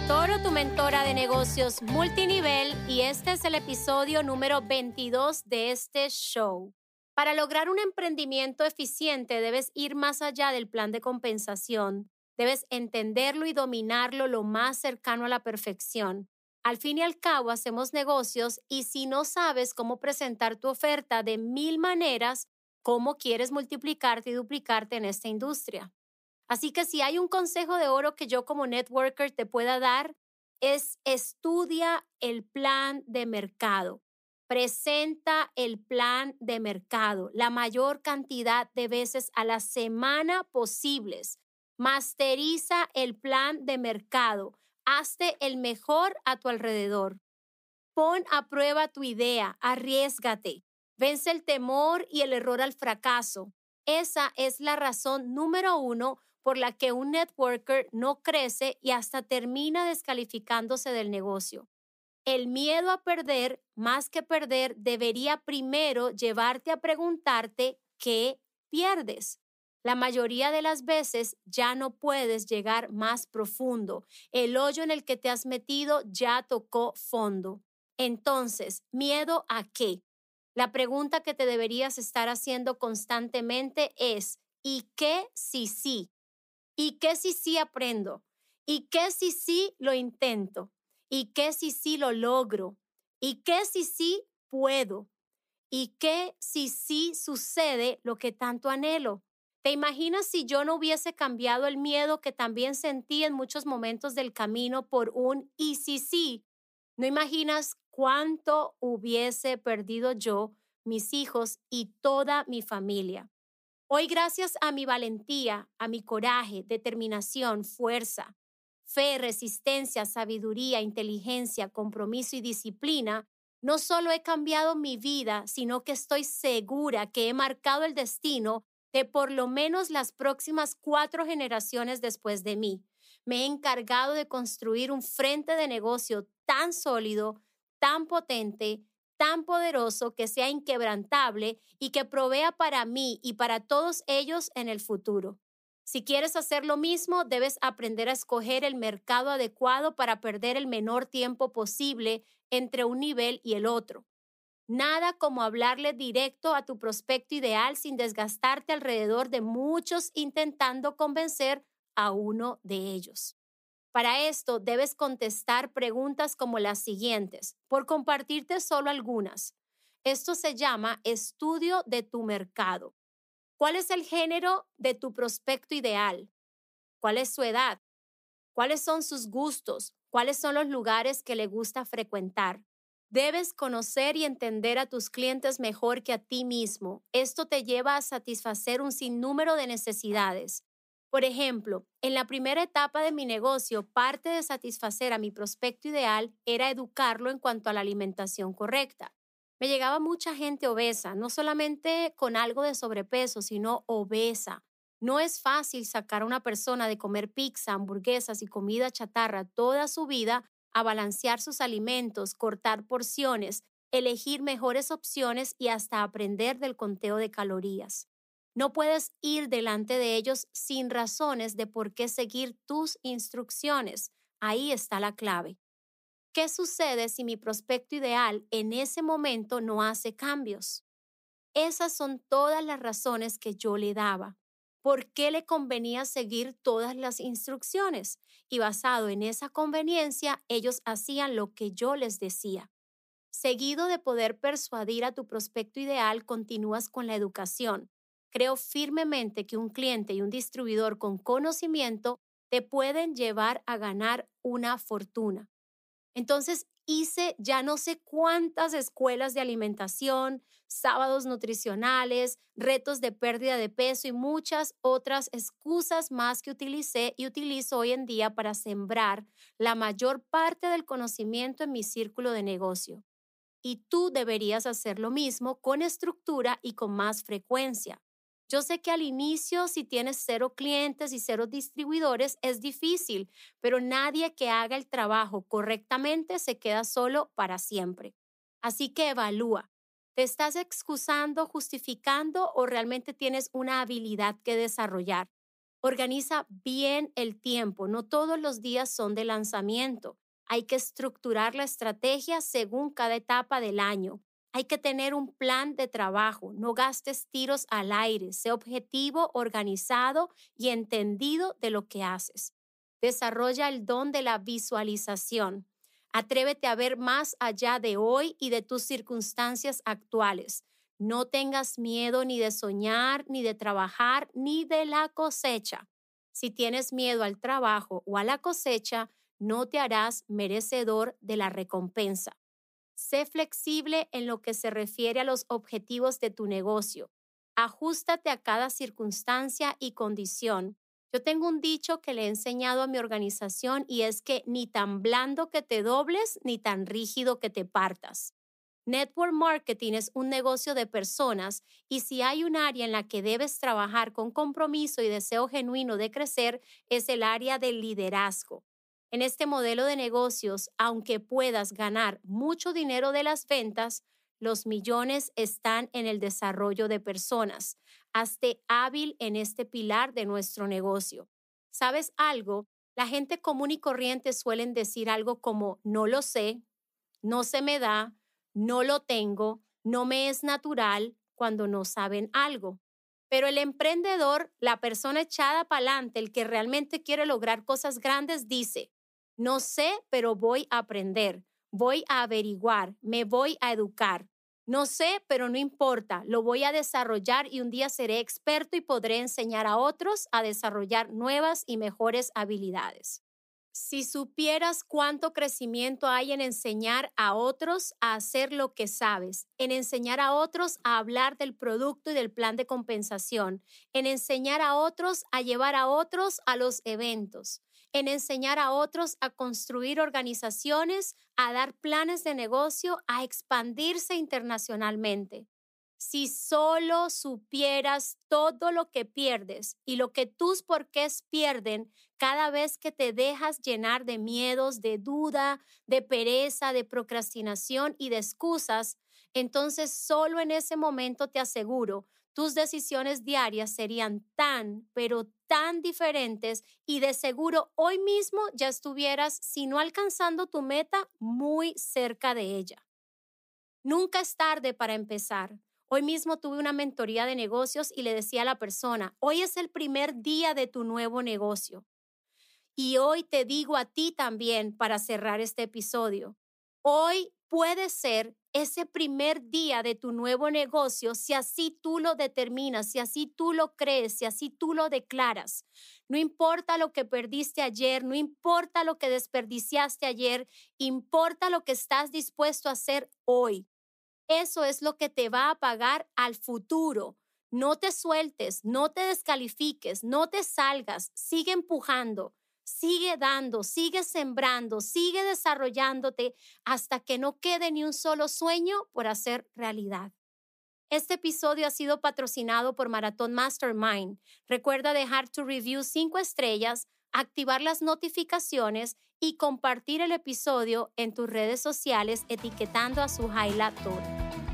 Toro, tu mentora de negocios multinivel, y este es el episodio número 22 de este show. Para lograr un emprendimiento eficiente debes ir más allá del plan de compensación. Debes entenderlo y dominarlo lo más cercano a la perfección. Al fin y al cabo hacemos negocios y si no sabes cómo presentar tu oferta de mil maneras, ¿cómo quieres multiplicarte y duplicarte en esta industria? Así que si hay un consejo de oro que yo como networker te pueda dar, es estudia el plan de mercado. Presenta el plan de mercado la mayor cantidad de veces a la semana posibles. Masteriza el plan de mercado. Hazte el mejor a tu alrededor. Pon a prueba tu idea, arriesgate. Vence el temor y el error al fracaso. Esa es la razón número uno por la que un networker no crece y hasta termina descalificándose del negocio. El miedo a perder, más que perder, debería primero llevarte a preguntarte qué pierdes. La mayoría de las veces ya no puedes llegar más profundo. El hoyo en el que te has metido ya tocó fondo. Entonces, ¿miedo a qué? La pregunta que te deberías estar haciendo constantemente es, ¿y qué si sí? ¿Y qué si sí aprendo? ¿Y qué si sí lo intento? ¿Y qué si sí lo logro? ¿Y qué si sí puedo? ¿Y qué si sí sucede lo que tanto anhelo? ¿Te imaginas si yo no hubiese cambiado el miedo que también sentí en muchos momentos del camino por un y si sí? ¿No imaginas cuánto hubiese perdido yo, mis hijos y toda mi familia? Hoy, gracias a mi valentía, a mi coraje, determinación, fuerza, fe, resistencia, sabiduría, inteligencia, compromiso y disciplina, no solo he cambiado mi vida, sino que estoy segura que he marcado el destino de por lo menos las próximas cuatro generaciones después de mí. Me he encargado de construir un frente de negocio tan sólido, tan potente, tan poderoso que sea inquebrantable y que provea para mí y para todos ellos en el futuro. Si quieres hacer lo mismo, debes aprender a escoger el mercado adecuado para perder el menor tiempo posible entre un nivel y el otro. Nada como hablarle directo a tu prospecto ideal sin desgastarte alrededor de muchos intentando convencer a uno de ellos. Para esto debes contestar preguntas como las siguientes, por compartirte solo algunas. Esto se llama estudio de tu mercado. ¿Cuál es el género de tu prospecto ideal? ¿Cuál es su edad? ¿Cuáles son sus gustos? ¿Cuáles son los lugares que le gusta frecuentar? Debes conocer y entender a tus clientes mejor que a ti mismo. Esto te lleva a satisfacer un sinnúmero de necesidades. Por ejemplo, en la primera etapa de mi negocio, parte de satisfacer a mi prospecto ideal era educarlo en cuanto a la alimentación correcta. Me llegaba mucha gente obesa, no solamente con algo de sobrepeso, sino obesa. No es fácil sacar a una persona de comer pizza, hamburguesas y comida chatarra toda su vida a balancear sus alimentos, cortar porciones, elegir mejores opciones y hasta aprender del conteo de calorías. No puedes ir delante de ellos sin razones de por qué seguir tus instrucciones. Ahí está la clave. ¿Qué sucede si mi prospecto ideal en ese momento no hace cambios? Esas son todas las razones que yo le daba. ¿Por qué le convenía seguir todas las instrucciones? Y basado en esa conveniencia, ellos hacían lo que yo les decía. Seguido de poder persuadir a tu prospecto ideal, continúas con la educación, Creo firmemente que un cliente y un distribuidor con conocimiento te pueden llevar a ganar una fortuna. Entonces hice ya no sé cuántas escuelas de alimentación, sábados nutricionales, retos de pérdida de peso y muchas otras excusas más que utilicé y utilizo hoy en día para sembrar la mayor parte del conocimiento en mi círculo de negocio. Y tú deberías hacer lo mismo con estructura y con más frecuencia. Yo sé que al inicio, si tienes cero clientes y cero distribuidores, es difícil, pero nadie que haga el trabajo correctamente se queda solo para siempre. Así que evalúa. ¿Te estás excusando, justificando o realmente tienes una habilidad que desarrollar? Organiza bien el tiempo. No todos los días son de lanzamiento. Hay que estructurar la estrategia según cada etapa del año. Hay que tener un plan de trabajo. No gastes tiros al aire. Sé objetivo, organizado y entendido de lo que haces. Desarrolla el don de la visualización. Atrévete a ver más allá de hoy y de tus circunstancias actuales. No tengas miedo ni de soñar, ni de trabajar, ni de la cosecha. Si tienes miedo al trabajo o a la cosecha, no te harás merecedor de la recompensa. Sé flexible en lo que se refiere a los objetivos de tu negocio. Ajústate a cada circunstancia y condición. Yo tengo un dicho que le he enseñado a mi organización y es que ni tan blando que te dobles, ni tan rígido que te partas. Network marketing es un negocio de personas y si hay un área en la que debes trabajar con compromiso y deseo genuino de crecer, es el área del liderazgo. En este modelo de negocios, aunque puedas ganar mucho dinero de las ventas, los millones están en el desarrollo de personas. Hazte hábil en este pilar de nuestro negocio. ¿Sabes algo? La gente común y corriente suelen decir algo como no lo sé, no se me da, no lo tengo, no me es natural cuando no saben algo. Pero el emprendedor, la persona echada para adelante, el que realmente quiere lograr cosas grandes, dice, no sé, pero voy a aprender, voy a averiguar, me voy a educar. No sé, pero no importa, lo voy a desarrollar y un día seré experto y podré enseñar a otros a desarrollar nuevas y mejores habilidades. Si supieras cuánto crecimiento hay en enseñar a otros a hacer lo que sabes, en enseñar a otros a hablar del producto y del plan de compensación, en enseñar a otros a llevar a otros a los eventos, en enseñar a otros a construir organizaciones, a dar planes de negocio, a expandirse internacionalmente. Si solo supieras todo lo que pierdes y lo que tus porqués pierden cada vez que te dejas llenar de miedos, de duda, de pereza, de procrastinación y de excusas, entonces solo en ese momento te aseguro, tus decisiones diarias serían tan, pero tan diferentes y de seguro hoy mismo ya estuvieras, si no alcanzando tu meta, muy cerca de ella. Nunca es tarde para empezar. Hoy mismo tuve una mentoría de negocios y le decía a la persona, hoy es el primer día de tu nuevo negocio. Y hoy te digo a ti también para cerrar este episodio, hoy puede ser ese primer día de tu nuevo negocio si así tú lo determinas, si así tú lo crees, si así tú lo declaras. No importa lo que perdiste ayer, no importa lo que desperdiciaste ayer, importa lo que estás dispuesto a hacer hoy. Eso es lo que te va a pagar al futuro. No te sueltes, no te descalifiques, no te salgas, sigue empujando, sigue dando, sigue sembrando, sigue desarrollándote hasta que no quede ni un solo sueño por hacer realidad. Este episodio ha sido patrocinado por Maratón Mastermind. Recuerda dejar tu review cinco estrellas, activar las notificaciones y compartir el episodio en tus redes sociales etiquetando a su Toro.